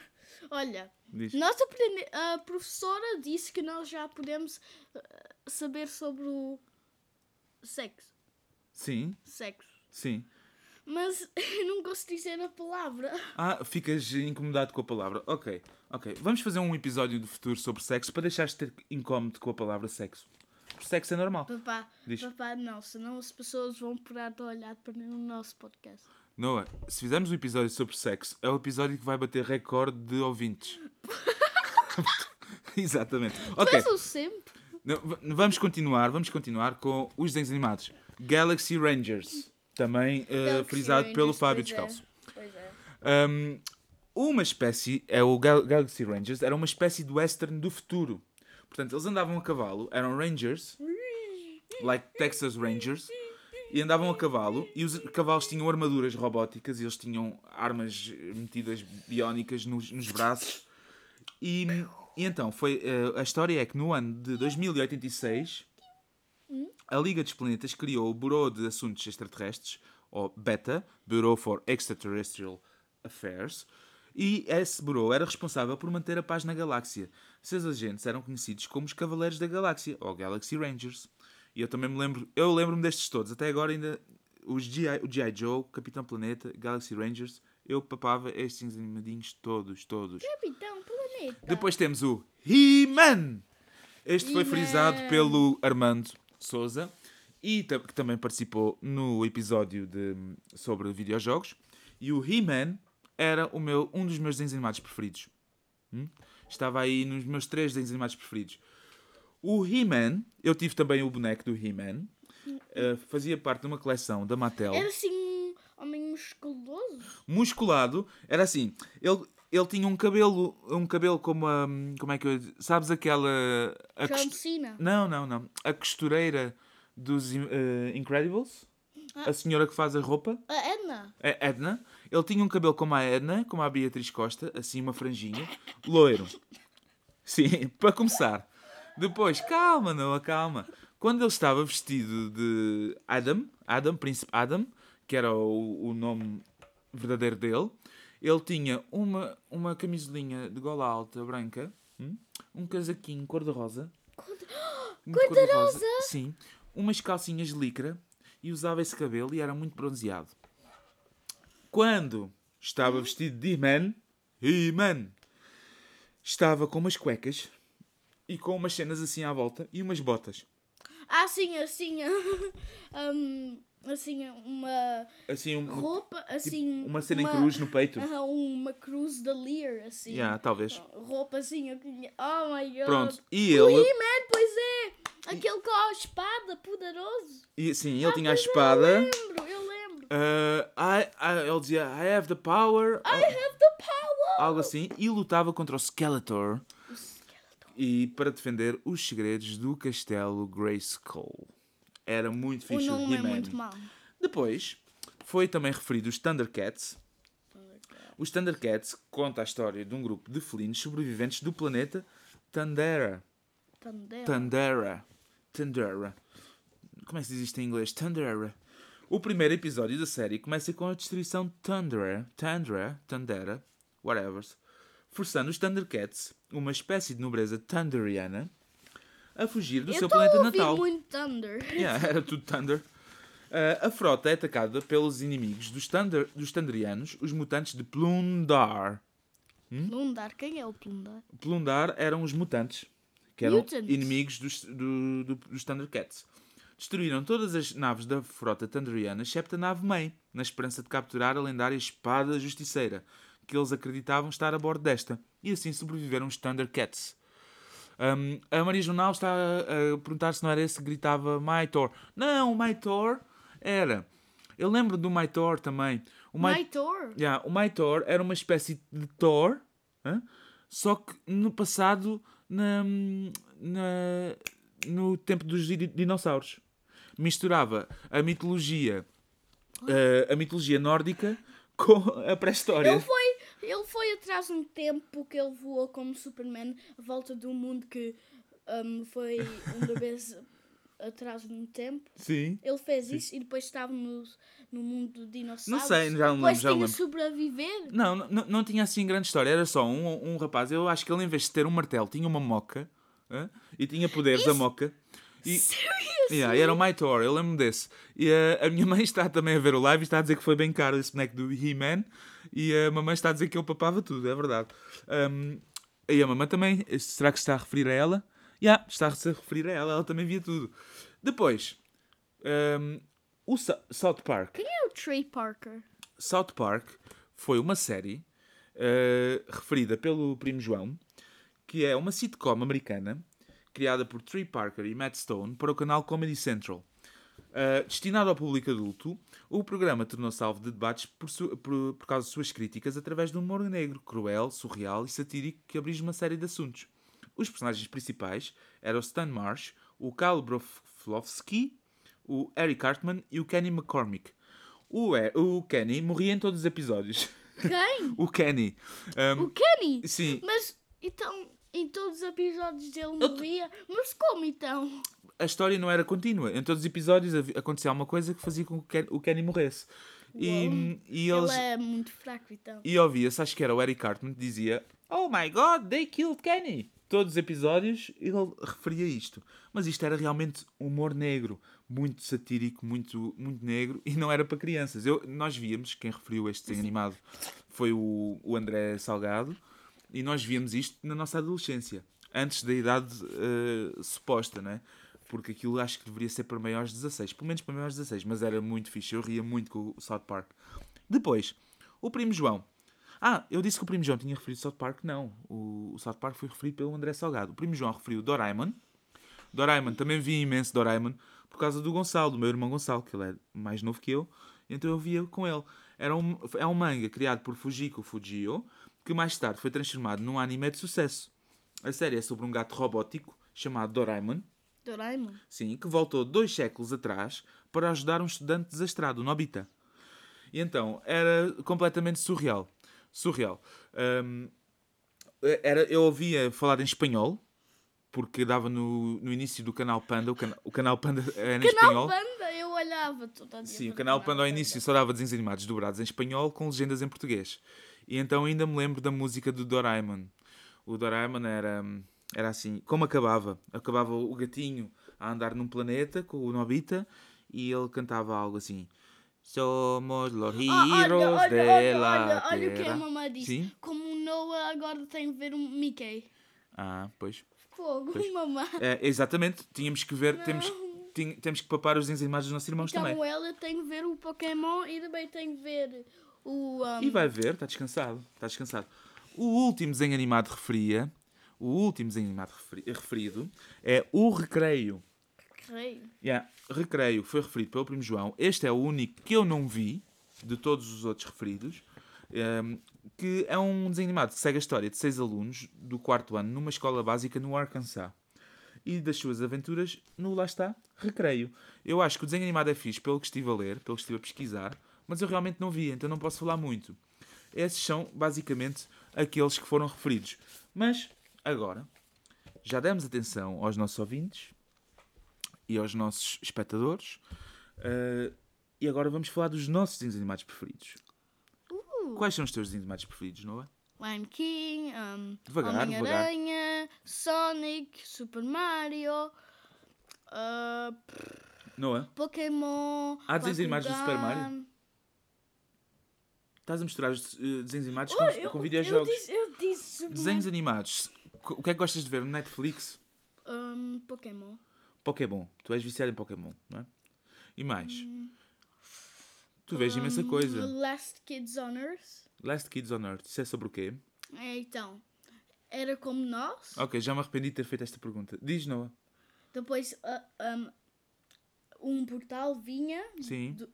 olha. Diz. Nossa a professora disse que nós já podemos eh, saber sobre o sexo. Sim, Sexo. sim. Mas eu não gosto de dizer a palavra. Ah, ficas incomodado com a palavra. Ok, ok. Vamos fazer um episódio do futuro sobre sexo para deixares de ter incómodo com a palavra sexo. Porque sexo é normal. Papá, Diz. papá, não, senão as pessoas vão parar de olhar para o nosso podcast. Noah, se fizermos um episódio sobre sexo, é o episódio que vai bater recorde de ouvintes. Exatamente. Ok. sempre. Não, v- vamos continuar, vamos continuar com os desenhos animados. Galaxy Rangers, também eh, frisado pelo Rangers, Fábio pois é, Descalço. Pois é. Um, uma espécie, é o Gal- Galaxy Rangers, era uma espécie de western do futuro. Portanto, eles andavam a cavalo, eram Rangers, like Texas Rangers, e andavam a cavalo, e os cavalos tinham armaduras robóticas, e eles tinham armas metidas biónicas nos, nos braços. E, e então, foi, eh, a história é que no ano de 2086, a Liga dos Planetas criou o Bureau de Assuntos Extraterrestres, ou BETA, Bureau for Extraterrestrial Affairs, e esse bureau era responsável por manter a paz na galáxia. Seus agentes eram conhecidos como os Cavaleiros da Galáxia, ou Galaxy Rangers. E eu também me lembro, eu lembro-me destes todos. Até agora ainda os G.I. o G.I. Joe, Capitão Planeta, Galaxy Rangers, eu papava estes animadinhos todos, todos. Capitão Planeta. Depois temos o He-Man. Este foi He-Man. frisado pelo Armando Souza e que também participou no episódio de, sobre videojogos. E o He-Man era o meu, um dos meus desenhos animados preferidos. Hum? Estava aí nos meus três desenhos animados preferidos. O He-Man, eu tive também o boneco do He-Man. Uh, fazia parte de uma coleção da Mattel Era assim um homem musculoso? musculado, era assim, ele, ele tinha um cabelo, um cabelo como a, como é que eu, sabes aquela, a John costu- Cena. não, não, não, a costureira dos eh, Incredibles, a senhora que faz a roupa, A Edna. a Edna, ele tinha um cabelo como a Edna, como a Beatriz Costa, assim uma franjinha, loiro. Sim, para começar. Depois, calma, Noah, calma. Quando ele estava vestido de Adam, Adam, Príncipe Adam, que era o, o nome verdadeiro dele, ele tinha uma, uma camisolinha de gola alta branca, hum, um casaquinho cor-de-rosa. Cor-de-rosa? Sim. Umas calcinhas de licra e usava esse cabelo e era muito bronzeado. Quando estava vestido de He-Man, He-Man, estava com umas cuecas e com umas cenas assim à volta e umas botas. Ah, sim, assim. um, assim, uma Assim, um, roupa, assim. uma cena em cruz no peito. Uma cruz da Lear, assim. Yeah, talvez. Roupa assim, Oh my god. Pronto. E ele, He-Man, pois é! Aquele com a espada poderoso. e, sim, ele tinha a espada. Eu lembro, eu lembro. ah, I, I- ele dizia, I have the power. I have the power! Algo assim. E lutava contra o Skeletor. E para defender os segredos do castelo Grayskull. Era muito fixe o nome é muito mau. Depois, foi também referido os Thundercats. Os Thundercats conta a história de um grupo de felinos sobreviventes do planeta Tandera. Tandera. Tandera. Tandera. Como é que se diz isto em inglês? Tandera. O primeiro episódio da série começa com a destruição de Tundra, Tundra, Tandera, whatever, forçando os Thundercats, uma espécie de nobreza tunderiana, a fugir do Eu seu a planeta ouvir natal. muito Thunder. Yeah, era tudo Thunder. Uh, a frota é atacada pelos inimigos dos, Thunder, dos Tunderianos, os mutantes de Plundar. Plundar, quem é o Plundar? Plundar eram os mutantes, que eram Mutants. inimigos dos, do- do- dos Thundercats. Destruíram todas as naves da frota Tunderiana, excepto a nave mãe, na esperança de capturar a lendária Espada Justiceira, que eles acreditavam estar a bordo desta. E assim sobreviveram os Thundercats. Um, a Maria Jornal está a, a perguntar se não era esse que gritava My Thor. Não, o My Thor era. Eu lembro do My Thor também. O My, My Thor. Yeah, o My Thor era uma espécie de Thor, só que no passado, na, na- no tempo dos di- dinossauros. Misturava a mitologia, eh, a mitologia nórdica com a pré-história. Foi, ele foi atrás um tempo que ele voou como Superman à volta do mundo que um, foi uma vez atrás no tempo. Sim. Ele fez isso e depois estava no, no mundo de dinossauros. Não sei, já não depois lembro, já não tinha lembro. sobreviver. Não, não, não tinha assim grande história. Era só um, um rapaz. Eu acho que ele, em vez de ter um martelo, tinha uma moca. E tinha poderes a moca. E, Yeah, era o My Thor, eu lembro desse. E eh, a minha mãe está também a ver o live e está a dizer que foi bem caro esse boneco do He-Man. E a mamãe está a dizer que ele papava tudo, é verdade. Um, e a mamãe também, será que se está a referir a ela? Yeah, está-se a referir a ela, ela também via tudo. Depois, um, o Sa- South Park. Quem é o Trey Parker? South Park foi uma série eh, referida pelo primo João, que é uma sitcom americana criada por Trey Parker e Matt Stone para o canal Comedy Central. Uh, destinado ao público adulto, o programa tornou-se alvo de debates por, por- por causa de suas críticas através de um humor negro, cruel, surreal e satírico que abrange uma série de assuntos. Os personagens principais eram o Stan Marsh, o Kyle Broflovski, o Eric Cartman e o Kenny McCormick. O, o Kenny morria em todos os episódios. Quem? o Kenny. Um, o Kenny? sim, Mas então, em todos os episódios ele morria. Mas como então? a história não era contínua. Em todos os episódios acontecia alguma coisa que fazia com que o Kenny morresse. E, e eles. Ele é muito fraco então. E ouvia-se, acho que era o Eric Cartman que dizia Oh my god, they killed Kenny. Todos os episódios ele referia isto. Mas isto era realmente humor negro, muito satírico, muito, muito negro e não era para crianças. Eu, nós víamos, quem referiu este desenho animado foi o, o André Salgado e nós víamos isto na nossa adolescência, antes da idade eh, suposta, né? Porque aquilo acho que deveria ser para maiores de 16, pelo menos para maiores de 16, mas era muito fixe. Eu ria muito com o South Park. Depois, o primo João. Ah, eu disse que o primo João tinha referido South Park. Não, o, o South Park foi referido pelo André Salgado. O primo João referiu Doraemon. Doraemon, também vi imenso Doraemon por causa do Gonçalo, do meu irmão Gonçalo, que ele é mais novo que eu, então eu via com ele. Era um, é um manga criado por Fujiko Fujio, que mais tarde foi transformado num anime de sucesso. A série é sobre um gato robótico chamado Doraemon, Doraemon. Sim, que voltou dois séculos atrás para ajudar um estudante desastrado, o Nobita. E então, era completamente surreal. Surreal. Hum, era, eu ouvia falar em espanhol, porque dava no, no início do canal Panda, o, cana, o canal Panda era em espanhol. Canal Panda, eu olhava todo dia. Sim, o canal Panda ao início só dava desenhos animados dobrados em espanhol com legendas em português. E então ainda me lembro da música do Doraemon. O Doraemon era, era assim, como acabava? Acabava o gatinho a andar num planeta com o Nobita e ele cantava algo assim. Somos los Ah, heroes de la olha, olha o que a mamãe disse. Sim? Como o Noah agora tem de ver um Mickey. Ah, pois. Fogo, Pois. mamãe. É, exatamente, tínhamos que ver, temos, temos que papar os desenhos animados dos nossos irmãos Então também. ela tem de ver o Pokémon e também tem de ver o. Um, E vai ver, está descansado. Está descansado. O último desenho animado referia, o último desenho animado referi- referido é o Recreio. Creio. Yeah, Recreio foi referido pelo primo João. Este é o único que eu não vi, de todos os outros referidos. Ehm, que é um desenho animado que segue a história de seis alunos do quarto ano numa escola básica no Arkansas. E das suas aventuras no, lá está, recreio. Eu acho que o desenho animado é fixe pelo que estive a ler, pelo que estive a pesquisar, mas eu realmente não vi, então não posso falar muito. Esses são, basicamente, aqueles que foram referidos. Mas, agora, já demos atenção aos nossos ouvintes e aos nossos espectadores. Uh, e agora vamos falar dos nossos desenhos animados preferidos. Uh. Quais são os teus desenhos animados preferidos, Noah? Lion King, um, Homem-Aranha, Sonic, Super Mario, uh, Noah, Pokémon. Há desenhos animados do Super. Mario? Estás a misturar uh, desenhos animados Oh, com, eu, com eu videojogos. disse, eu disse Super Desenhos animados. O que é que gostas de ver no Netflix? Um, Pokémon. Pokémon. Tu és viciado em Pokémon, não é? E mais? Tu vês imensa coisa. Um, Last Kids on Earth. Last Kids on Earth. Isso é sobre o quê? É, então, era como nós. Ok, já me arrependi de ter feito esta pergunta. Diz, Noah. Depois ah, um, um portal vinha Sim. do,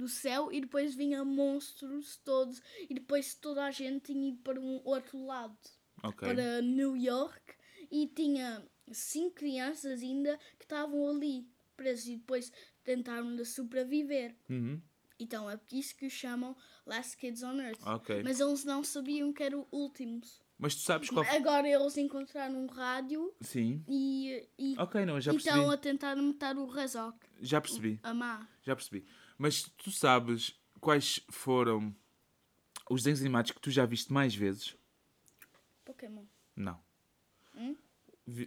do céu e depois vinha monstros todos e depois toda a gente tinha ido para um outro lado, Ok. para New York e tinha cinco crianças ainda que estavam ali presas e depois tentaram de sobreviver. Uhum. Então é por isso que chamam Last Kids on Earth. Ok. Mas eles não sabiam que eram últimos. Mas tu sabes qual. Agora eles encontraram um rádio Sim. e, e Ok, não, já percebi. estão a tentar matar o Razok. Já percebi. A má. Já percebi. Mas tu sabes quais foram os desenhos animados que tu já viste mais vezes? Pokémon. Não. Hum?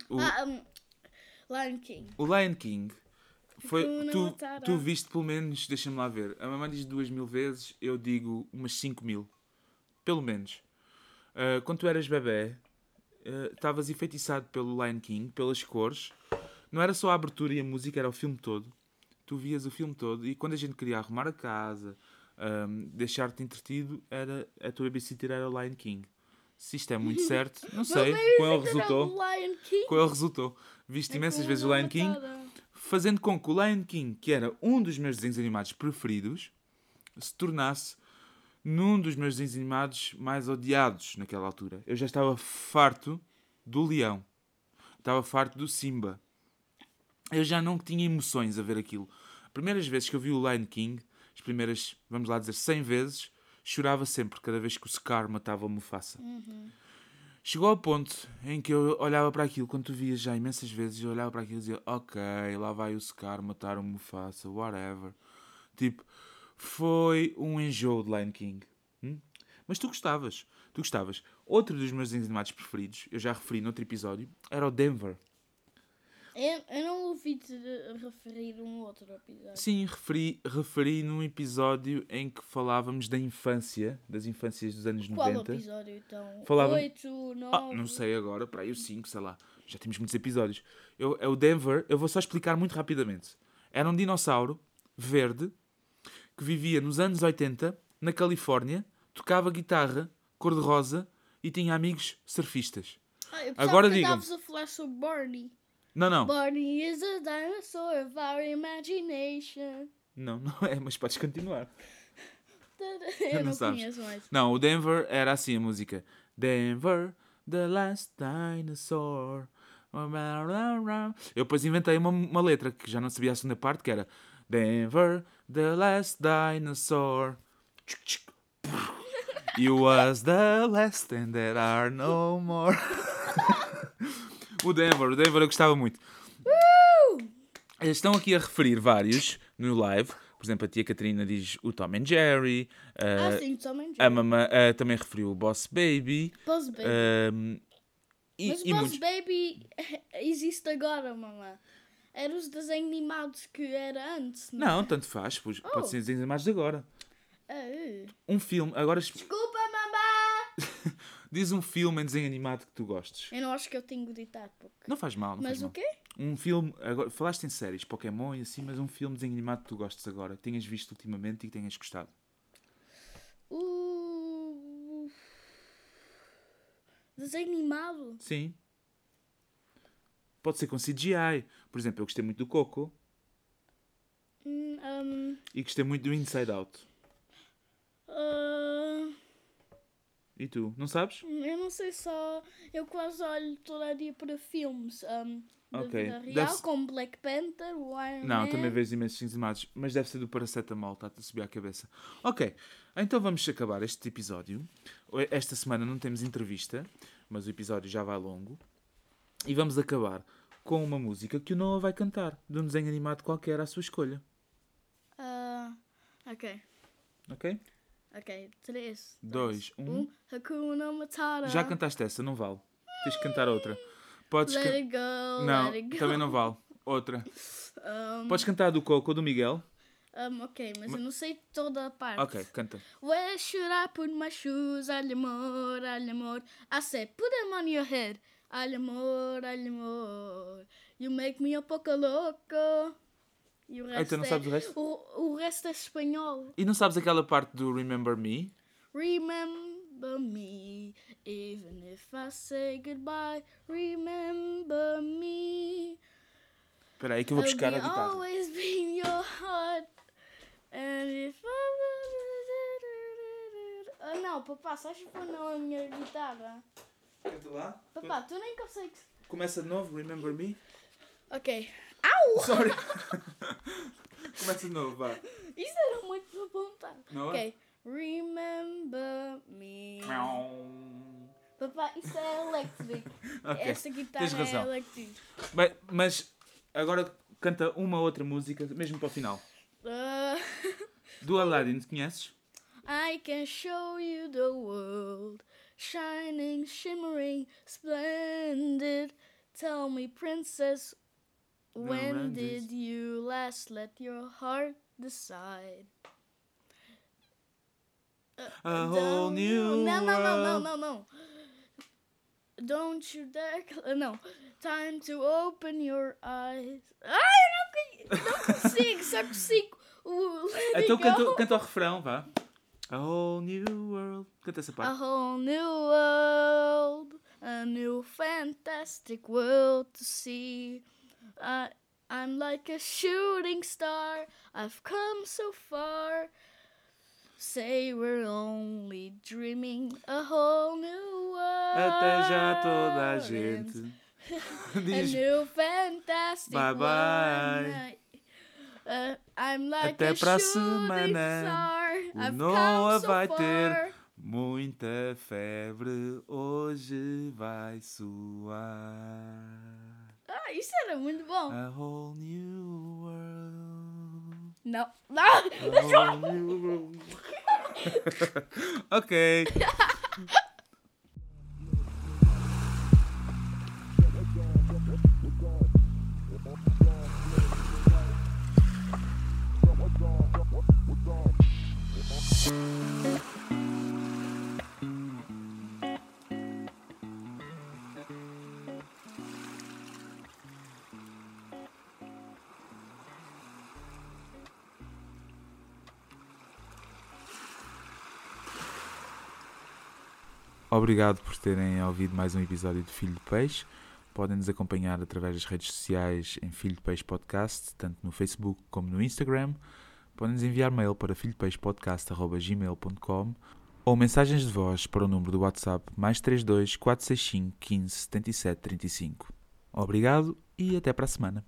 O, Ah, um, Lion King. o Lion King foi. Tu, tu viste pelo menos, deixa-me lá ver. A mamãe diz duas mil vezes, eu digo umas cinco mil. Pelo menos. Ah, quando tu eras bebê, ah, estavas enfeitiçado pelo Lion King, pelas cores. Não era só a abertura e a música, era o filme todo. Tu vias o filme todo e quando a gente queria arrumar a casa, ahm, deixar-te entretido, era, a tua babysitter era o Lion King. Se isto é muito certo, não sei. Com ele resultou. Com ele resultou. Viste imensas vezes o Lion King fazendo com que o Lion King, que era um dos meus desenhos animados preferidos, se tornasse num dos meus desenhos animados mais odiados naquela altura. Eu já estava farto do leão. Estava farto do Simba. Eu já não tinha emoções a ver aquilo. Primeiras vezes que eu vi o Lion King, as primeiras, vamos lá dizer, 100 vezes, chorava sempre cada vez que o Scar matava o Mufasa. Chegou ao ponto em que eu olhava para aquilo, quando tu vias já imensas vezes, eu olhava para aquilo e dizia, ok, lá vai o Scar matar o Mufasa, whatever. Tipo, foi um enjoo de Lion King. Hum? Mas tu gostavas, tu gostavas. Outro dos meus desenhos animados preferidos, eu já referi noutro episódio, era o Denver. Eu, eu não ouvi-te referir um outro episódio. Sim, referi, referi num episódio em que falávamos da infância, das infâncias dos anos Qual 90. episódio então? Falava- 8, 9. Ah, não sei agora, para aí o 5, sei lá. Já temos muitos episódios. Eu, é o Denver, eu vou só explicar muito rapidamente. Era um dinossauro verde que vivia nos anos 80 na Califórnia, tocava guitarra cor-de-rosa e tinha amigos surfistas. Ah, eu Agora estavas a falar sobre Barney. Não, não. Barney is a dinosaur of our imagination. Não, não é, mas podes continuar. Eu não não, sabes. conheço mais. Não, o Denver era assim a música. Denver, the last dinosaur. Eu depois inventei uma, uma letra que já não sabia a segunda parte, que era Denver, the last dinosaur. You was the last and there are no more. o Denver, o Denver eu gostava muito. Estão aqui a referir vários no live. Por exemplo, a tia Catarina diz o Tom and Jerry. Ah, uh, sim, também. a mamã uh, também referiu o Boss Baby. Buzz Baby. um, e, Mas e Buzz muitos. Baby existe agora, mamã. Era os desenhos animados que era antes. Não. Não, tanto faz. Pois, Oh. Pode ser desenhos animados de agora. Ah, uh. Um filme. Agora es- Desculpa, mamã! diz um filme em desenho animado que tu gostes. Eu não acho que eu tenho ditado pouco. Não faz mal, não Mas faz o mal. quê? Um filme. Agora, falaste em séries, Pokémon e assim, mas um filme de desenho animado que tu gostes agora, que tenhas visto ultimamente e que tenhas gostado. O... Desenho animado? Sim. Pode ser com CGI. Por exemplo, eu gostei muito do Coco Hum, um, e gostei muito do Inside Out. ah, E tu? Não sabes? Eu não sei só. Eu quase olho todo dia para filmes um, da Ok. vida real, Deve-se- como Black Panther, o Iron Não, Man. também vejo imensos desenhos animados, mas deve ser do paracetamol, está-te a subir à cabeça. Ok, então vamos acabar este episódio. Esta semana não temos entrevista, mas o episódio já vai longo. E vamos acabar com uma música que o Noah vai cantar, de um desenho animado qualquer à sua escolha. Ah, ok, Ok? Ok. 3, Dois, um. 1. Hakuna Matata. Já cantaste essa, não vale. Tens de cantar outra. Podes Let can- it go, Não, let it go. também não vale. Outra. Um, Podes cantar a do Coco ou do Miguel? um, ok, mas eu não sei toda a parte. Ok, canta. Where should I put my shoes? Al amor, al amor. I said, put them on your head. Al amor, al amor. You make me um pouco louco. E o resto então não é- sabes o resto? O, o resto é espanhol. E não sabes aquela parte do Remember Me? Remember me, even if I say goodbye. Remember me. Espera aí que eu vou buscar a guitarra. always be in your heart. And if I... Ah, não, papá, só pôr na minha guitarra. Canta lá. Papá, tu nem consegues... Começa de novo, Remember Me. Ok. Au! Sorry. Começa de novo, vá. Isso era muito apontar. Não é? Ok. Remember me. Papá, isso é elétrico. Ok, Essa guitarra tens razão. é elétrica. Bem, mas agora canta uma outra música, mesmo para o final. Ah, Do Aladdin, conheces? I can show you the world, shining, shimmering, splendid. Tell me, princess, when when did did- you last let your heart decide? A whole new Não, não, não, não, não, não. Don't you dare. Não. Time to open your eyes. Ai, eu não, não consigo, só consigo. o Let Então canta, o refrão, vá. A whole new world. Canta essa A parte. whole new world, a new fantastic world to see. I, I'm like a shooting star, I've come so far. Say we're only dreaming a whole new world. Até já toda a gente A new fantastic Bye, bye. Uh, I'm like Até a pra semana, star. o Noah so vai far. ter muita febre, hoje vai suar. Ah, isso era muito bom. A whole new world. Não. Não. A whole new Obrigado por terem ouvido mais um episódio de Filho de Peixe. Podem nos acompanhar através das redes sociais em Filho de Peixe Podcast, tanto no Facebook como no Instagram. Podem nos enviar mail para filhodepeixepodcast.gmail.com ou mensagens de voz para o número do WhatsApp mais 32 465 15 77 35. Obrigado e até para a semana.